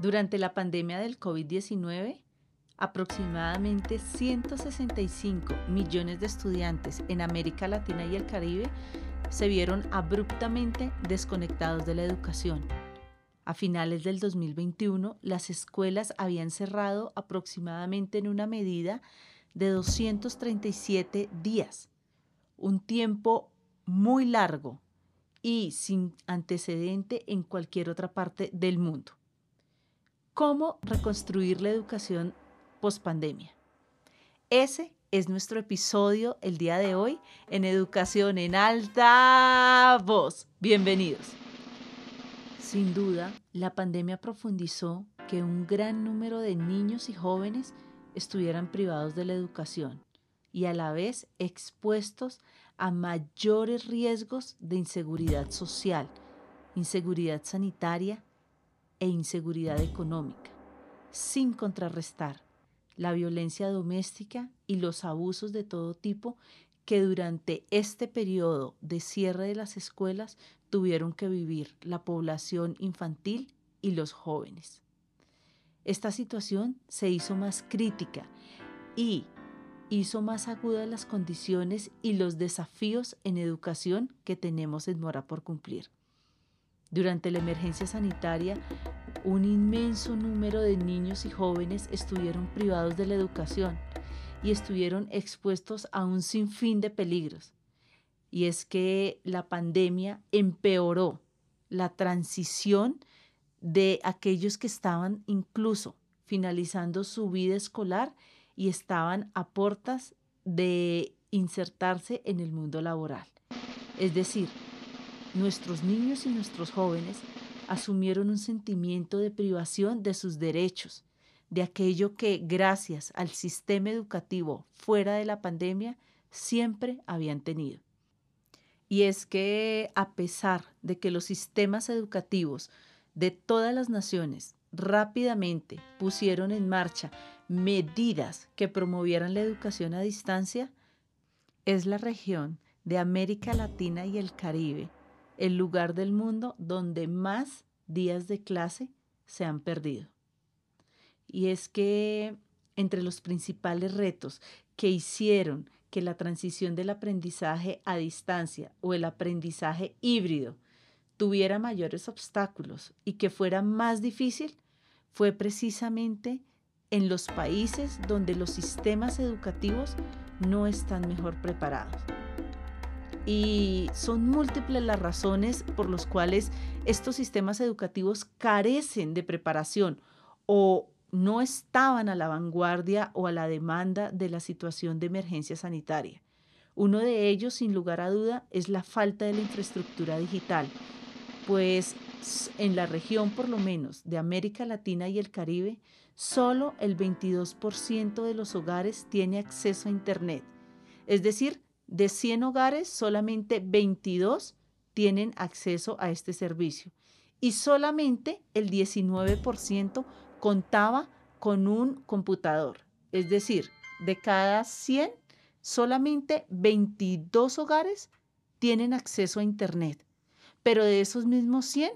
Durante la pandemia del COVID-19, aproximadamente 165 millones de estudiantes en América Latina y el Caribe se vieron abruptamente desconectados de la educación. A finales del 2021, las escuelas habían cerrado aproximadamente en una medida de 237 días, un tiempo muy largo y sin antecedente en cualquier otra parte del mundo. ¿Cómo reconstruir la educación pospandemia? Ese es nuestro episodio el día de hoy en Educación en Alta Voz. Bienvenidos. Sin duda, la pandemia profundizó que un gran número de niños y jóvenes estuvieran privados de la educación y a la vez expuestos a mayores riesgos de inseguridad social, inseguridad sanitaria e inseguridad económica, sin contrarrestar la violencia doméstica y los abusos de todo tipo que durante este periodo de cierre de las escuelas tuvieron que vivir la población infantil y los jóvenes. Esta situación se hizo más crítica y hizo más agudas las condiciones y los desafíos en educación que tenemos en mora por cumplir. Durante la emergencia sanitaria, un inmenso número de niños y jóvenes estuvieron privados de la educación y estuvieron expuestos a un sinfín de peligros. Y es que la pandemia empeoró la transición de aquellos que estaban incluso finalizando su vida escolar y estaban a puertas de insertarse en el mundo laboral. Es decir, nuestros niños y nuestros jóvenes asumieron un sentimiento de privación de sus derechos, de aquello que gracias al sistema educativo fuera de la pandemia siempre habían tenido. Y es que a pesar de que los sistemas educativos de todas las naciones rápidamente pusieron en marcha medidas que promovieran la educación a distancia, es la región de América Latina y el Caribe el lugar del mundo donde más días de clase se han perdido. Y es que entre los principales retos que hicieron que la transición del aprendizaje a distancia o el aprendizaje híbrido tuviera mayores obstáculos y que fuera más difícil fue precisamente en los países donde los sistemas educativos no están mejor preparados y son múltiples las razones por las cuales estos sistemas educativos carecen de preparación o no estaban a la vanguardia o a la demanda de la situación de emergencia sanitaria. Uno de ellos, sin lugar a duda, es la falta de la infraestructura digital, pues en la región, por lo menos, de América Latina y el Caribe, solo el 22% de los hogares tiene acceso a Internet. Es decir, de 100 hogares, solamente 22 tienen acceso a este servicio y solamente el 19% contaba con un computador. Es decir, de cada 100, solamente 22 hogares tienen acceso a Internet. Pero de esos mismos 100,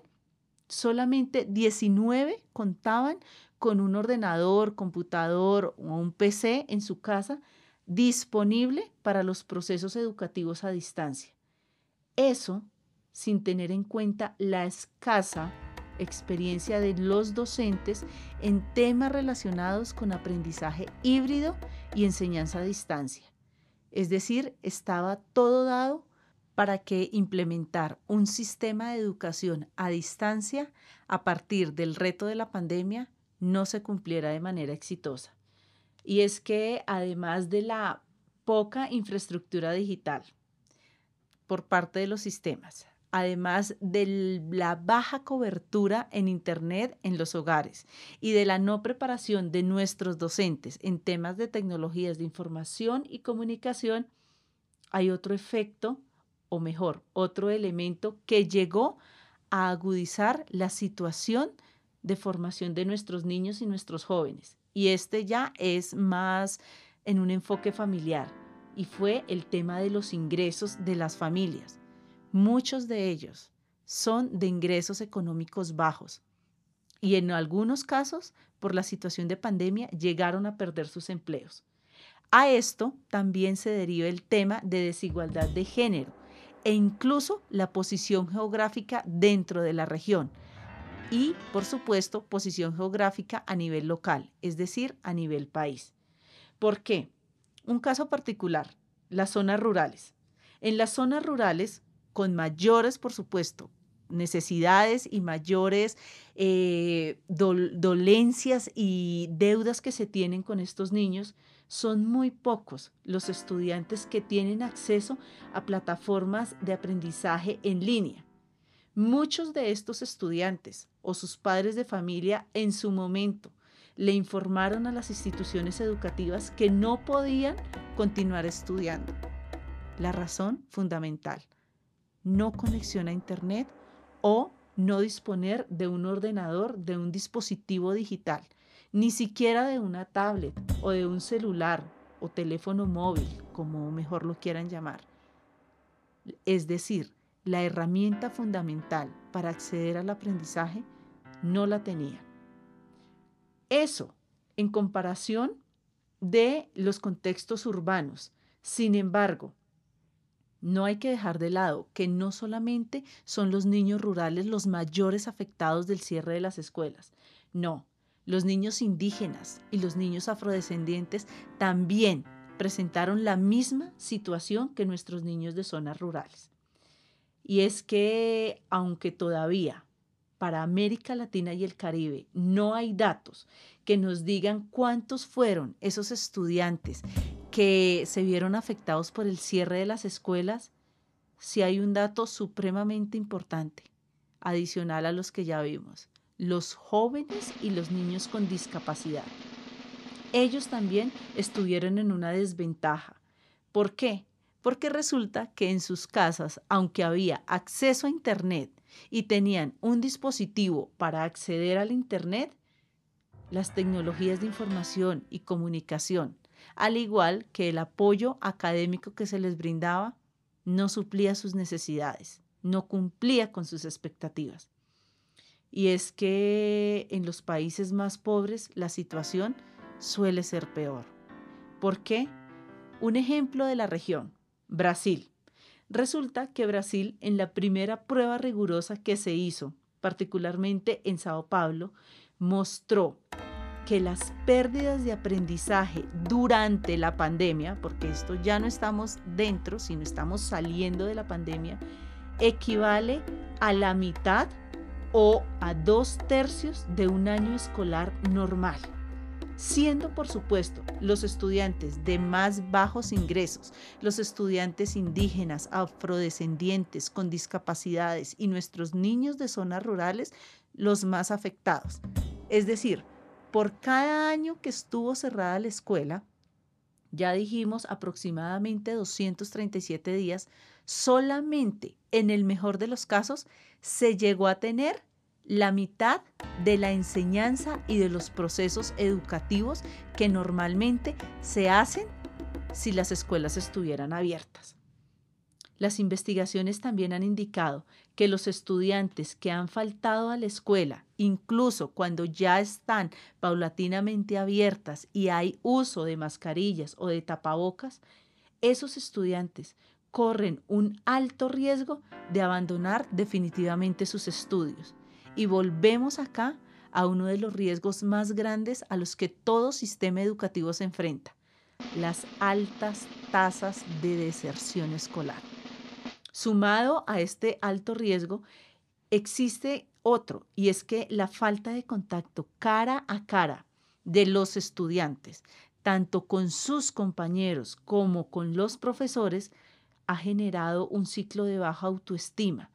solamente 19 contaban con un ordenador, computador o un PC en su casa disponible para los procesos educativos a distancia. Eso sin tener en cuenta la escasa experiencia de los docentes en temas relacionados con aprendizaje híbrido y enseñanza a distancia. Es decir, estaba todo dado para que implementar un sistema de educación a distancia a partir del reto de la pandemia no se cumpliera de manera exitosa. Y es que además de la poca infraestructura digital por parte de los sistemas, además de la baja cobertura en Internet en los hogares y de la no preparación de nuestros docentes en temas de tecnologías de información y comunicación, hay otro efecto, o mejor, otro elemento que llegó a agudizar la situación de formación de nuestros niños y nuestros jóvenes y este ya es más en un enfoque familiar y fue el tema de los ingresos de las familias. Muchos de ellos son de ingresos económicos bajos y en algunos casos, por la situación de pandemia, llegaron a perder sus empleos. A esto también se deriva el tema de desigualdad de género e incluso la posición geográfica dentro de la región y, por supuesto, posición geográfica a nivel local, es decir, a nivel país. ¿Por qué? Un caso particular, las zonas rurales. En las zonas rurales, con mayores, por supuesto, necesidades y mayores eh, dolencias y deudas que se tienen con estos niños, son muy pocos los estudiantes que tienen acceso a plataformas de aprendizaje en línea. Muchos de estos estudiantes o sus padres de familia en su momento le informaron a las instituciones educativas que no podían continuar estudiando. La razón fundamental, no conexión a Internet o no disponer de un ordenador, de un dispositivo digital, ni siquiera de una tablet o de un celular o teléfono móvil, como mejor lo quieran llamar. Es decir, la herramienta fundamental para acceder al aprendizaje no la tenía. Eso en comparación de los contextos urbanos. Sin embargo, no hay que dejar de lado que no solamente son los niños rurales los mayores afectados del cierre de las escuelas, no, los niños indígenas y los niños afrodescendientes también presentaron la misma situación que nuestros niños de zonas rurales. Y es que aunque todavía para América Latina y el Caribe no hay datos que nos digan cuántos fueron esos estudiantes que se vieron afectados por el cierre de las escuelas, si hay un dato supremamente importante, adicional a los que ya vimos, los jóvenes y los niños con discapacidad. Ellos también estuvieron en una desventaja. ¿Por qué? Porque resulta que en sus casas, aunque había acceso a Internet y tenían un dispositivo para acceder al Internet, las tecnologías de información y comunicación al igual que el apoyo académico que se les brindaba no suplía sus necesidades, no cumplía con sus expectativas. Y es que en los países más pobres la situación suele ser peor. ¿Por qué? Un ejemplo de la región, Brasil. Resulta que Brasil en la primera prueba rigurosa que se hizo, particularmente en Sao Paulo, mostró que las pérdidas de aprendizaje durante la pandemia, porque esto ya no estamos dentro, sino estamos saliendo de la pandemia, equivale a la mitad o a dos tercios de un año escolar normal, siendo por supuesto los estudiantes de más bajos ingresos, los estudiantes indígenas, afrodescendientes, con discapacidades y nuestros niños de zonas rurales los más afectados. Es decir, por cada año que estuvo cerrada la escuela, ya dijimos aproximadamente 237 días, solamente en el mejor de los casos se llegó a tener la mitad de la enseñanza y de los procesos educativos que normalmente se hacen si las escuelas estuvieran abiertas. Las investigaciones también han indicado que los estudiantes que han faltado a la escuela, incluso cuando ya están paulatinamente abiertas y hay uso de mascarillas o de tapabocas, esos estudiantes corren un alto riesgo de abandonar definitivamente sus estudios. Y volvemos acá a uno de los riesgos más grandes a los que todo sistema educativo se enfrenta, las altas tasas de deserción escolar. Sumado a este alto riesgo, existe otro, y es que la falta de contacto cara a cara de los estudiantes, tanto con sus compañeros como con los profesores, ha generado un ciclo de baja autoestima,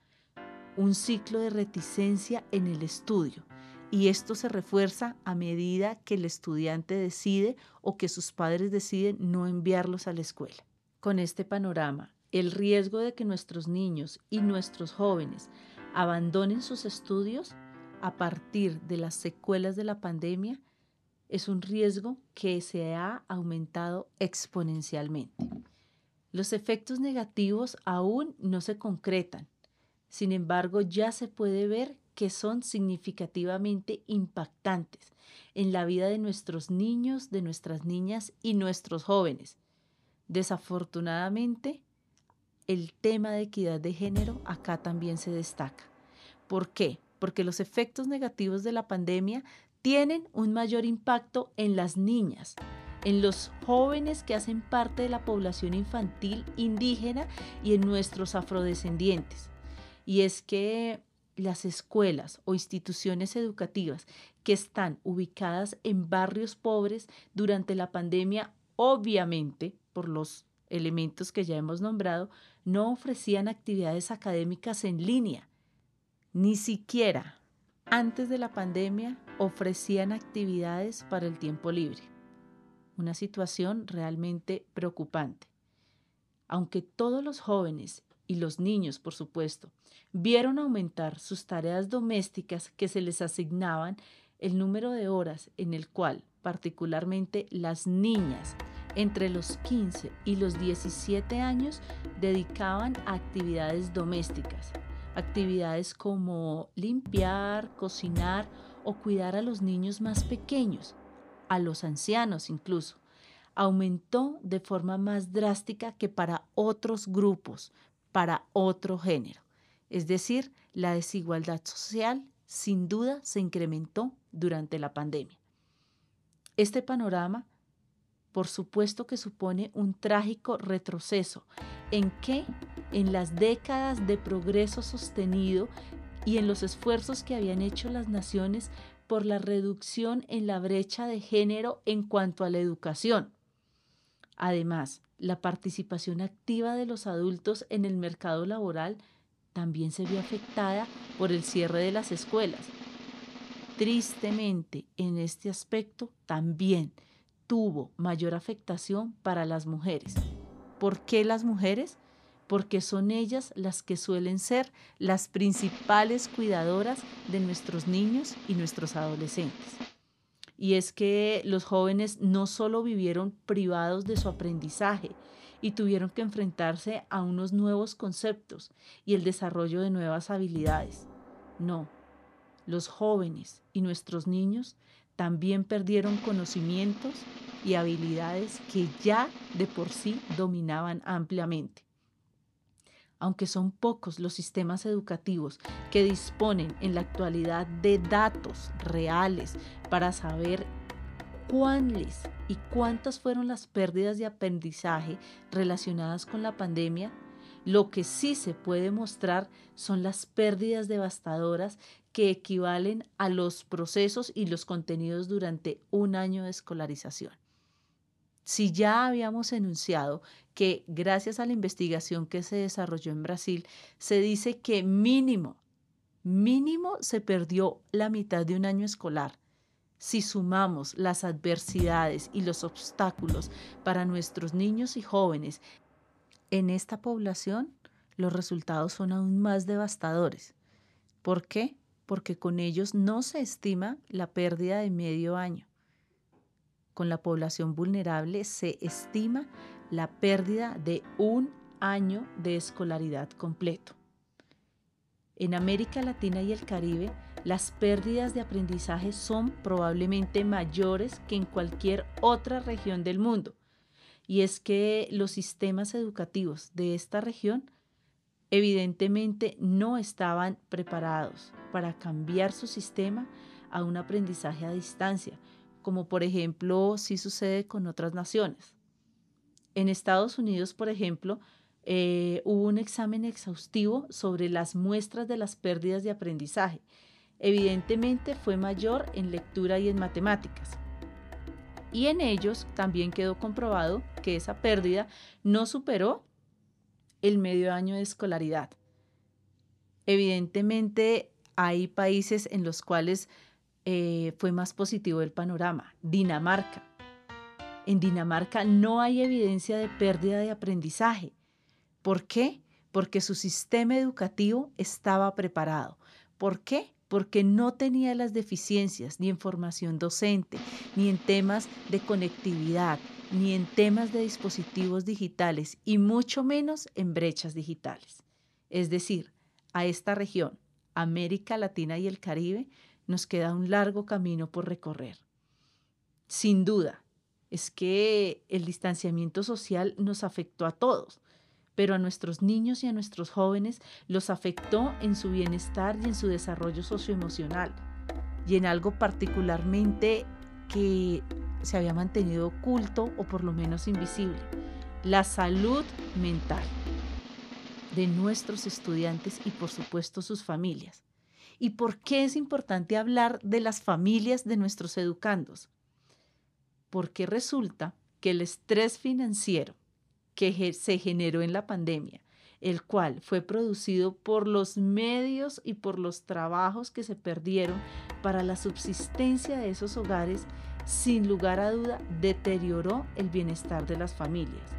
un ciclo de reticencia en el estudio. Y esto se refuerza a medida que el estudiante decide o que sus padres deciden no enviarlos a la escuela. Con este panorama el riesgo de que nuestros niños y nuestros jóvenes abandonen sus estudios a partir de las secuelas de la pandemia es un riesgo que se ha aumentado exponencialmente. Los efectos negativos aún no se concretan, sin embargo ya se puede ver que son significativamente impactantes en la vida de nuestros niños, de nuestras niñas y nuestros jóvenes. Desafortunadamente, el tema de equidad de género acá también se destaca. ¿Por qué? Porque los efectos negativos de la pandemia tienen un mayor impacto en las niñas, en los jóvenes que hacen parte de la población infantil indígena y en nuestros afrodescendientes. Y es que las escuelas o instituciones educativas que están ubicadas en barrios pobres durante la pandemia, obviamente, por los elementos que ya hemos nombrado, no ofrecían actividades académicas en línea. Ni siquiera antes de la pandemia ofrecían actividades para el tiempo libre. Una situación realmente preocupante. Aunque todos los jóvenes y los niños, por supuesto, vieron aumentar sus tareas domésticas que se les asignaban, el número de horas en el cual particularmente las niñas entre los 15 y los 17 años dedicaban a actividades domésticas, actividades como limpiar, cocinar o cuidar a los niños más pequeños, a los ancianos incluso. Aumentó de forma más drástica que para otros grupos, para otro género. Es decir, la desigualdad social sin duda se incrementó durante la pandemia. Este panorama, por supuesto que supone un trágico retroceso en que en las décadas de progreso sostenido y en los esfuerzos que habían hecho las naciones por la reducción en la brecha de género en cuanto a la educación. Además, la participación activa de los adultos en el mercado laboral también se vio afectada por el cierre de las escuelas. Tristemente, en este aspecto también tuvo mayor afectación para las mujeres. ¿Por qué las mujeres? Porque son ellas las que suelen ser las principales cuidadoras de nuestros niños y nuestros adolescentes y es que los jóvenes no solo vivieron privados de su aprendizaje y tuvieron que enfrentarse a unos nuevos conceptos y el desarrollo de nuevas habilidades. No, los jóvenes y nuestros niños también perdieron conocimientos y habilidades que ya de por sí dominaban ampliamente aunque son pocos los sistemas educativos que disponen en la actualidad de datos reales para saber cuáles y cuántas fueron las pérdidas de aprendizaje relacionadas con la pandemia, lo que sí se puede mostrar son las pérdidas devastadoras que equivalen a los procesos y los contenidos durante un año de escolarización. Si ya habíamos enunciado que gracias a la investigación que se desarrolló en Brasil, se dice que mínimo, mínimo se perdió la mitad de un año escolar. Si sumamos las adversidades y los obstáculos para nuestros niños y jóvenes en esta población, los resultados son aún más devastadores. ¿Por qué? Porque con ellos no se estima la pérdida de medio año con la población vulnerable se estima la pérdida de un año de escolaridad completo. En América Latina y el Caribe, las pérdidas de aprendizaje son probablemente mayores que en cualquier otra región del mundo. Y es que los sistemas educativos de esta región evidentemente no estaban preparados para cambiar su sistema a un aprendizaje a distancia, como por ejemplo sí sucede con otras naciones. En Estados Unidos, por ejemplo, eh, hubo un examen exhaustivo sobre las muestras de las pérdidas de aprendizaje. Evidentemente fue mayor en lectura y en matemáticas. Y en ellos también quedó comprobado que esa pérdida no superó el medio año de escolaridad. Evidentemente hay países en los cuales eh, fue más positivo el panorama. Dinamarca. En Dinamarca no hay evidencia de pérdida de aprendizaje. ¿Por qué? Porque su sistema educativo estaba preparado. ¿Por qué? porque no tenía las deficiencias ni en formación docente, ni en temas de conectividad, ni en temas de dispositivos digitales, y mucho menos en brechas digitales. Es decir, a esta región, América Latina y el Caribe, nos queda un largo camino por recorrer. Sin duda, es que el distanciamiento social nos afectó a todos, pero a nuestros niños y a nuestros jóvenes los afectó en su bienestar y en su desarrollo socioemocional, y en algo particularmente que se había mantenido oculto o por lo menos invisible, la salud mental de nuestros estudiantes y por supuesto sus familias. ¿Y por qué es importante hablar de las familias de nuestros educandos? Porque resulta que el estrés financiero que se generó en la pandemia, el cual fue producido por los medios y por los trabajos que se perdieron para la subsistencia de esos hogares, sin lugar a duda deterioró el bienestar de las familias.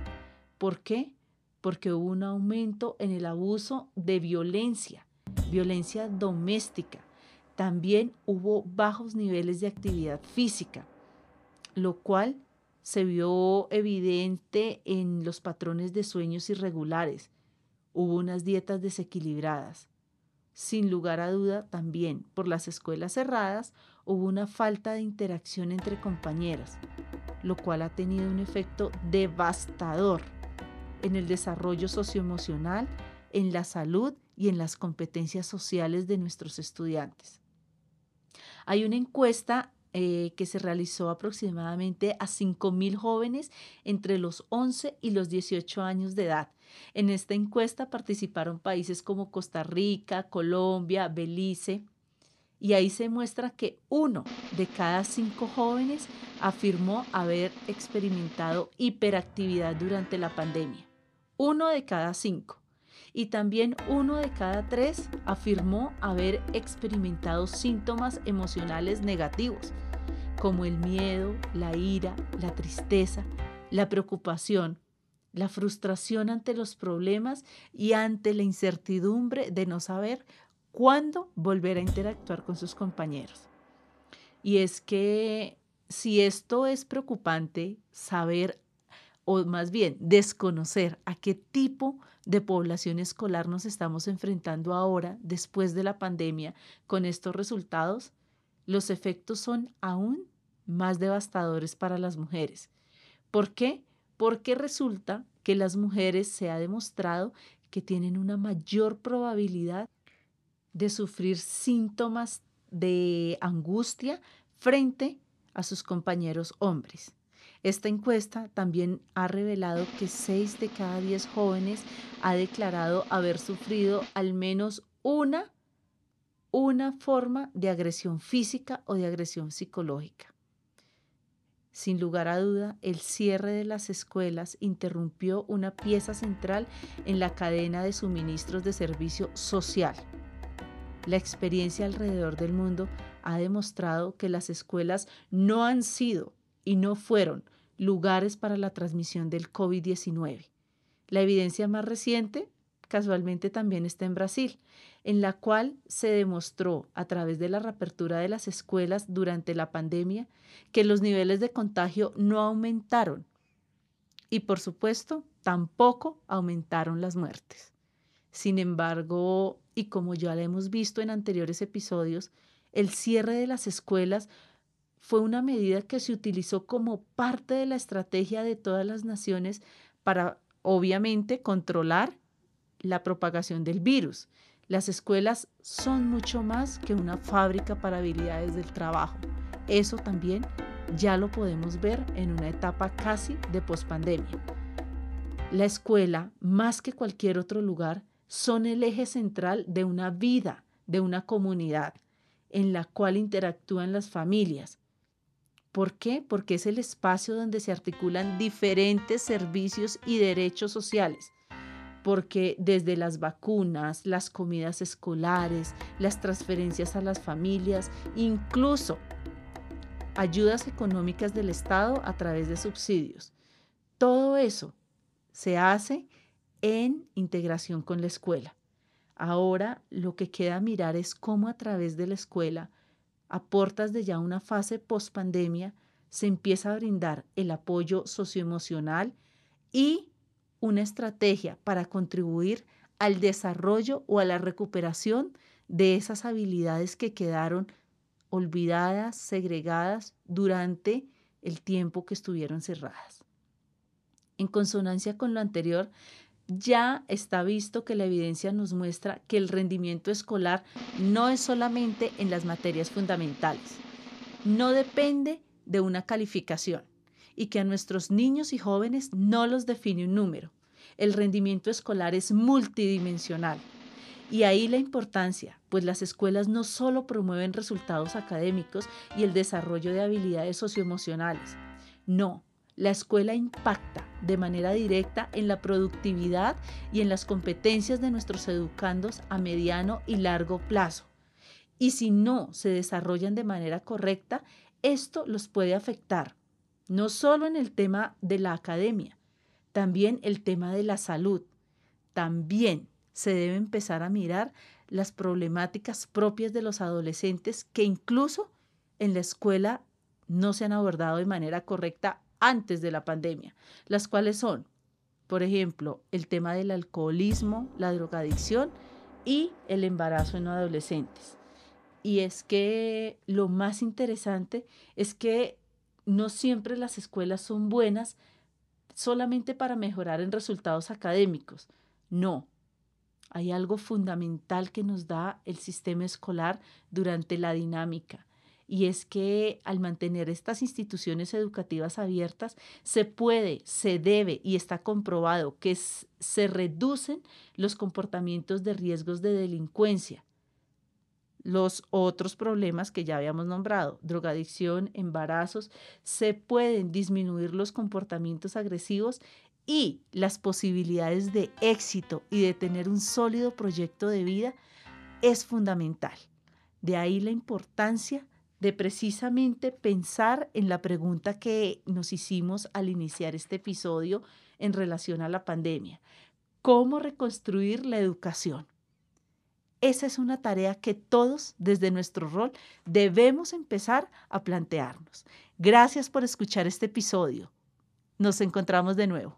¿Por qué? Porque hubo un aumento en el abuso de violencia, violencia doméstica. También hubo bajos niveles de actividad física, lo cual se vio evidente en los patrones de sueños irregulares. Hubo unas dietas desequilibradas. Sin lugar a duda, también por las escuelas cerradas hubo una falta de interacción entre compañeras, lo cual ha tenido un efecto devastador en el desarrollo socioemocional, en la salud y en las competencias sociales de nuestros estudiantes. Hay una encuesta eh, que se realizó aproximadamente a 5.000 jóvenes entre los 11 y los 18 años de edad. En esta encuesta participaron países como Costa Rica, Colombia, Belice, y ahí se muestra que uno de cada cinco jóvenes afirmó haber experimentado hiperactividad durante la pandemia. Uno de cada cinco y también uno de cada tres afirmó haber experimentado síntomas emocionales negativos, como el miedo, la ira, la tristeza, la preocupación, la frustración ante los problemas y ante la incertidumbre de no saber cuándo volver a interactuar con sus compañeros. Y es que si esto es preocupante, saber o más bien desconocer a qué tipo de población escolar nos estamos enfrentando ahora, después de la pandemia, con estos resultados, los efectos son aún más devastadores para las mujeres. ¿Por qué? Porque resulta que las mujeres se ha demostrado que tienen una mayor probabilidad de sufrir síntomas de angustia frente a sus compañeros hombres. Esta encuesta también ha revelado que 6 de cada 10 jóvenes ha declarado haber sufrido al menos una, una forma de agresión física o de agresión psicológica. Sin lugar a duda, el cierre de las escuelas interrumpió una pieza central en la cadena de suministros de servicio social. La experiencia alrededor del mundo ha demostrado que las escuelas no han sido y no fueron lugares para la transmisión del COVID-19. La evidencia más reciente casualmente también está en Brasil, en la cual se demostró a través de la reapertura de las escuelas durante la pandemia que los niveles de contagio no aumentaron y por supuesto tampoco aumentaron las muertes. Sin embargo, y como ya lo hemos visto en anteriores episodios, el cierre de las escuelas fue una medida que se utilizó como parte de la estrategia de todas las naciones para, obviamente, controlar la propagación del virus. Las escuelas son mucho más que una fábrica para habilidades del trabajo. Eso también ya lo podemos ver en una etapa casi de pospandemia. La escuela, más que cualquier otro lugar, son el eje central de una vida, de una comunidad, en la cual interactúan las familias, ¿Por qué? Porque es el espacio donde se articulan diferentes servicios y derechos sociales. Porque desde las vacunas, las comidas escolares, las transferencias a las familias, incluso ayudas económicas del Estado a través de subsidios. Todo eso se hace en integración con la escuela. Ahora lo que queda mirar es cómo a través de la escuela, a portas de ya una fase post-pandemia, se empieza a brindar el apoyo socioemocional y una estrategia para contribuir al desarrollo o a la recuperación de esas habilidades que quedaron olvidadas, segregadas durante el tiempo que estuvieron cerradas. En consonancia con lo anterior, ya está visto que la evidencia nos muestra que el rendimiento escolar no es solamente en las materias fundamentales, no depende de una calificación y que a nuestros niños y jóvenes no los define un número. El rendimiento escolar es multidimensional. Y ahí la importancia, pues las escuelas no solo promueven resultados académicos y el desarrollo de habilidades socioemocionales, no, la escuela impacta de manera directa en la productividad y en las competencias de nuestros educandos a mediano y largo plazo. Y si no se desarrollan de manera correcta, esto los puede afectar, no solo en el tema de la academia, también el tema de la salud. También se debe empezar a mirar las problemáticas propias de los adolescentes que incluso en la escuela no se han abordado de manera correcta antes de la pandemia, las cuales son, por ejemplo, el tema del alcoholismo, la drogadicción y el embarazo en adolescentes. Y es que lo más interesante es que no siempre las escuelas son buenas solamente para mejorar en resultados académicos. No, hay algo fundamental que nos da el sistema escolar durante la dinámica y es que al mantener estas instituciones educativas abiertas, se puede, se debe y está comprobado que se reducen los comportamientos de riesgos de delincuencia. Los otros problemas que ya habíamos nombrado, drogadicción, embarazos, se pueden disminuir los comportamientos agresivos y las posibilidades de éxito y de tener un sólido proyecto de vida es fundamental. De ahí la importancia de precisamente pensar en la pregunta que nos hicimos al iniciar este episodio en relación a la pandemia. ¿Cómo reconstruir la educación? Esa es una tarea que todos desde nuestro rol debemos empezar a plantearnos. Gracias por escuchar este episodio. Nos encontramos de nuevo.